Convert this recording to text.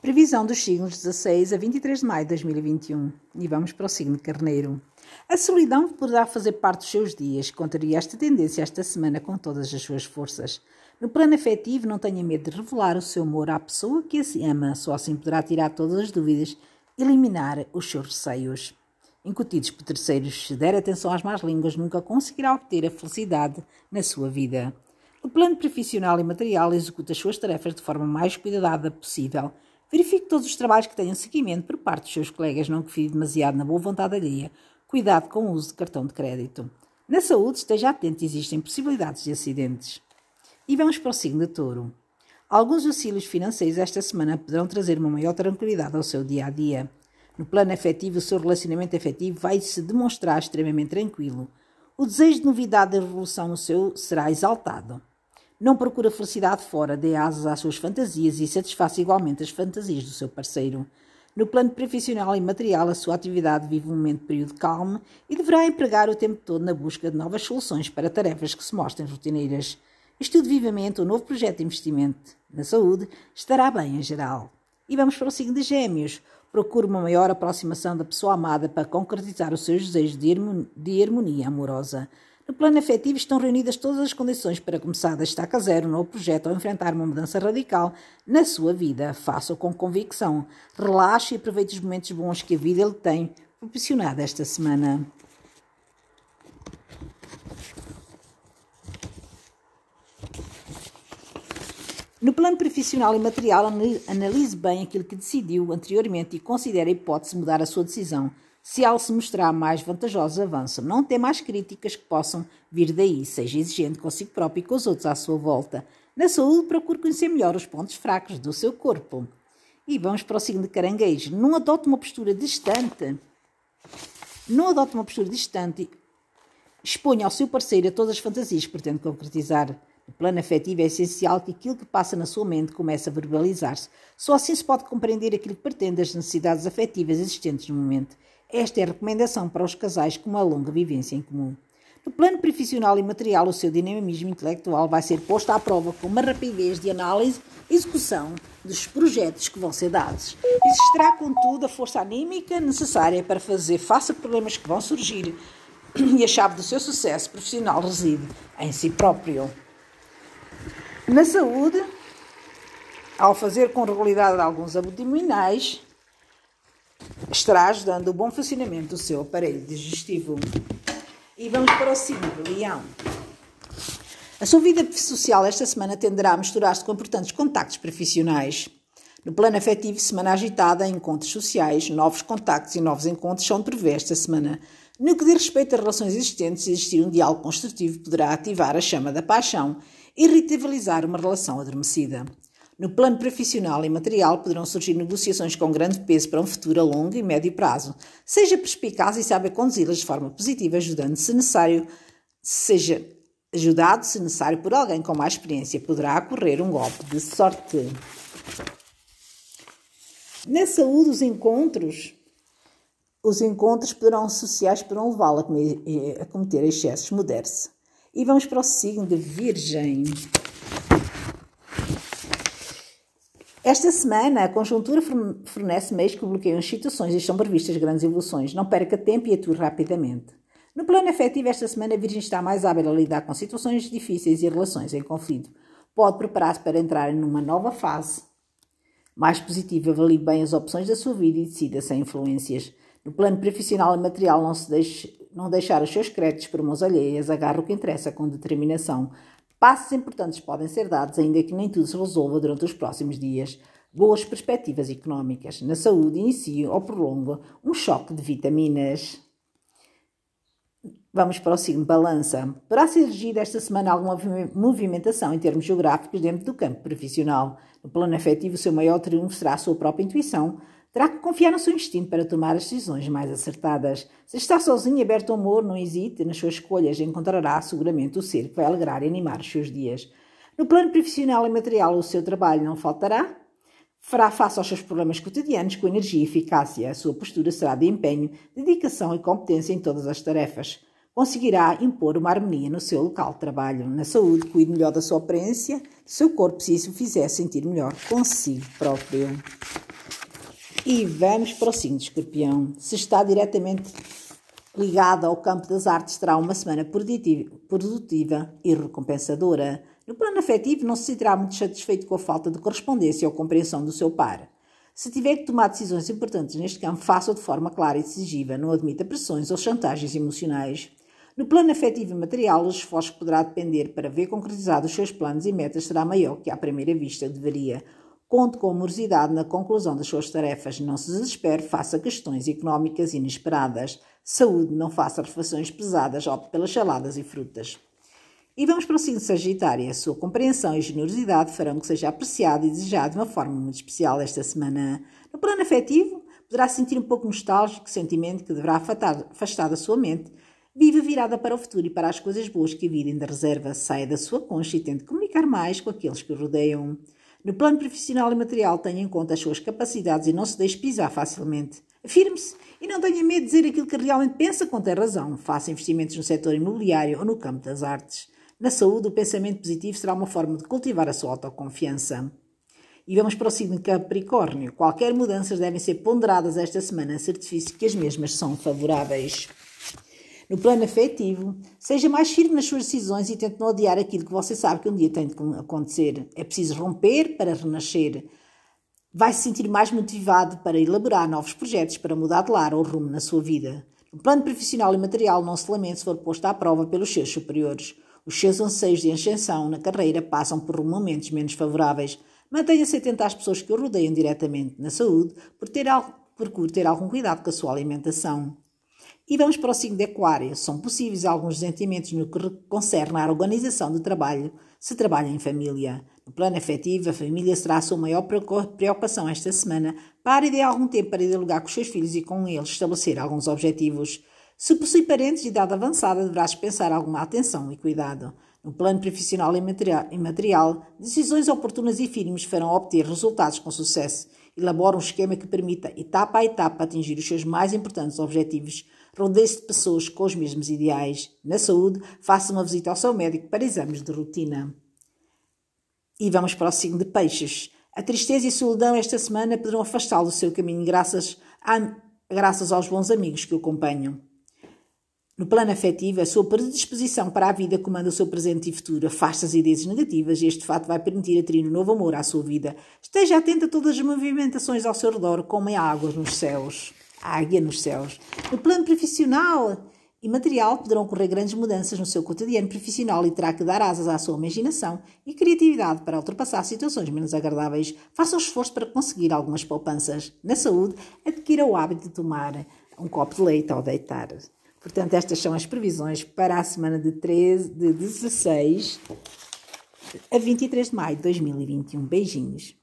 Previsão dos signos 16 a 23 de maio de 2021. E vamos para o signo Carneiro. A solidão poderá fazer parte dos seus dias. Contaria esta tendência esta semana com todas as suas forças. No plano afetivo, não tenha medo de revelar o seu amor à pessoa que a ama. Só assim poderá tirar todas as dúvidas e eliminar os seus receios. Incutidos por terceiros, se der atenção às más línguas, nunca conseguirá obter a felicidade na sua vida. No plano profissional e material, executa as suas tarefas de forma mais cuidada possível. Verifique todos os trabalhos que tenham seguimento por parte dos seus colegas, não confie demasiado na boa vontade alheia. Cuidado com o uso de cartão de crédito. Na saúde, esteja atento, existem possibilidades de acidentes. E vamos para o signo de touro. Alguns auxílios financeiros esta semana poderão trazer uma maior tranquilidade ao seu dia a dia. No plano afetivo, o seu relacionamento afetivo vai se demonstrar extremamente tranquilo. O desejo de novidade e revolução no seu será exaltado. Não procura felicidade fora, dê asas às suas fantasias e satisfaça igualmente as fantasias do seu parceiro. No plano profissional e material, a sua atividade vive um momento de período calmo e deverá empregar o tempo todo na busca de novas soluções para tarefas que se mostrem rotineiras. Estude vivamente o um novo projeto de investimento na saúde, estará bem em geral. E vamos para o signo de Gêmeos. Procure uma maior aproximação da pessoa amada para concretizar os seus desejos de harmonia amorosa. No plano afetivo estão reunidas todas as condições para começar da estaca zero novo projeto ou enfrentar uma mudança radical na sua vida. Faça-o com convicção. Relaxe e aproveite os momentos bons que a vida lhe tem proporcionado esta semana. No plano profissional e material, analise bem aquilo que decidiu anteriormente e considere a hipótese de mudar a sua decisão. Se ela se mostrar mais vantajosa, avança. Não tem mais críticas que possam vir daí. Seja exigente consigo próprio e com os outros à sua volta. Na saúde, procure conhecer melhor os pontos fracos do seu corpo. E vamos para o signo de caranguejo. Não adote uma postura distante. Não adote uma postura distante. Exponha ao seu parceiro a todas as fantasias que pretende concretizar. No plano afetivo é essencial que aquilo que passa na sua mente comece a verbalizar-se. Só assim se pode compreender aquilo que pretende as necessidades afetivas existentes no momento. Esta é a recomendação para os casais com uma longa vivência em comum. No plano profissional e material, o seu dinamismo intelectual vai ser posto à prova com uma rapidez de análise e execução dos projetos que vão ser dados. Existirá, contudo, a força anímica necessária para fazer face a problemas que vão surgir e a chave do seu sucesso profissional reside em si próprio. Na saúde, ao fazer com regularidade alguns abdominais, estará ajudando o bom funcionamento do seu aparelho digestivo. E vamos para o do leão. A sua vida social esta semana tenderá a misturar-se com importantes contactos profissionais. No plano afetivo, semana agitada, encontros sociais, novos contactos e novos encontros são de prever esta semana. No que diz respeito a relações existentes, existir um diálogo construtivo poderá ativar a chama da paixão e revitalizar uma relação adormecida. No plano profissional e material poderão surgir negociações com grande peso para um futuro a longo e médio prazo. Seja perspicaz e saiba conduzi-las de forma positiva, ajudando se necessário, seja ajudado se necessário por alguém com mais experiência, poderá ocorrer um golpe de sorte. Na saúde, os encontros, os encontros poderão sociais poderão levá-la a cometer excessos, muder-se. E vamos para o signo de Virgem. Esta semana, a conjuntura fornece meios que bloqueiam as situações e estão previstas grandes evoluções. Não perca tempo e atue rapidamente. No plano afetivo, esta semana, a Virgem está mais hábil a lidar com situações difíceis e relações em conflito. Pode preparar-se para entrar numa nova fase mais positiva. Avalie bem as opções da sua vida e decida sem influências. No plano profissional e material, não se deixe não deixar os seus créditos por mãos alheias, agarre o que interessa com determinação. Passos importantes podem ser dados, ainda que nem tudo se resolva durante os próximos dias. Boas perspectivas económicas. Na saúde, inicie ou prolonga um choque de vitaminas. Vamos para o signo Balança. Poderá surgir esta semana alguma movimentação em termos geográficos dentro do campo profissional. No plano afetivo, o seu maior triunfo será a sua própria intuição, Terá que confiar no seu instinto para tomar as decisões mais acertadas. Se está sozinho, aberto ao amor, não hesite nas suas escolhas. Encontrará seguramente o ser que vai alegrar e animar os seus dias. No plano profissional e material, o seu trabalho não faltará. Fará face aos seus problemas cotidianos com energia e eficácia. A sua postura será de empenho, dedicação e competência em todas as tarefas. Conseguirá impor uma harmonia no seu local de trabalho. Na saúde, cuide melhor da sua aparência, do seu corpo, se isso o fizer sentir melhor consigo próprio. E vamos para o signo de escorpião. Se está diretamente ligado ao campo das artes, terá uma semana produtiva e recompensadora. No plano afetivo, não se sentirá muito satisfeito com a falta de correspondência ou compreensão do seu par. Se tiver que tomar decisões importantes neste campo, faça-o de forma clara e decisiva, não admita pressões ou chantagens emocionais. No plano afetivo e material, o esforço que poderá depender para ver concretizados os seus planos e metas será maior que à primeira vista deveria. Conte com amorosidade na conclusão das suas tarefas, não se desespere, faça questões económicas inesperadas. Saúde, não faça refeições pesadas, opte pelas saladas e frutas. E vamos para o signo Sagitário. A sua compreensão e generosidade farão que seja apreciado e desejado de uma forma muito especial esta semana. No plano afetivo, poderá sentir um pouco nostálgico, sentimento que deverá afastar, da sua mente. Vive virada para o futuro e para as coisas boas que a vida ainda reserva. Saia da sua concha e tente comunicar mais com aqueles que o rodeiam. No plano profissional e material, tenha em conta as suas capacidades e não se deixe pisar facilmente. Afirme-se e não tenha medo de dizer aquilo que realmente pensa com ter razão. Faça investimentos no setor imobiliário ou no campo das artes. Na saúde, o pensamento positivo será uma forma de cultivar a sua autoconfiança. E vamos para o signo Capricórnio. Qualquer mudanças devem ser ponderadas esta semana, certifique que as mesmas são favoráveis. No plano afetivo, seja mais firme nas suas decisões e tente não odiar aquilo que você sabe que um dia tem de acontecer. É preciso romper para renascer. Vai se sentir mais motivado para elaborar novos projetos para mudar de lar ou rumo na sua vida. No plano profissional e material, não se lamente se for posto à prova pelos seus superiores. Os seus anseios de ascensão na carreira passam por momentos menos favoráveis. Mantenha-se atento às pessoas que o rodeiam diretamente na saúde, por ter, procure ter algum cuidado com a sua alimentação. E vamos para o signo de Aquário. São possíveis alguns sentimentos no que concerne à organização do trabalho, se trabalha em família. No plano afetivo, a família será a sua maior preocupação esta semana. Pare de algum tempo para dialogar com os seus filhos e com eles estabelecer alguns objetivos. Se possui parentes de idade avançada, deverá dispensar alguma atenção e cuidado. No plano profissional e material, decisões oportunas e firmes farão obter resultados com sucesso. Elabora um esquema que permita, etapa a etapa, atingir os seus mais importantes objetivos Rodeie-se de pessoas com os mesmos ideais. Na saúde, faça uma visita ao seu médico para exames de rotina. E vamos para o signo de peixes. A tristeza e a solidão esta semana poderão afastá-lo do seu caminho graças, a, graças aos bons amigos que o acompanham. No plano afetivo, a sua predisposição para a vida comanda o seu presente e futuro, afasta as ideias negativas e este fato vai permitir atrair um novo amor à sua vida. Esteja atento a todas as movimentações ao seu redor, como a água nos céus águia nos céus. No plano profissional e material, poderão ocorrer grandes mudanças no seu cotidiano profissional e terá que dar asas à sua imaginação e criatividade para ultrapassar situações menos agradáveis. Faça o esforço para conseguir algumas poupanças. Na saúde, adquira o hábito de tomar um copo de leite ao deitar. Portanto, estas são as previsões para a semana de, 13, de 16 a 23 de maio de 2021. Beijinhos.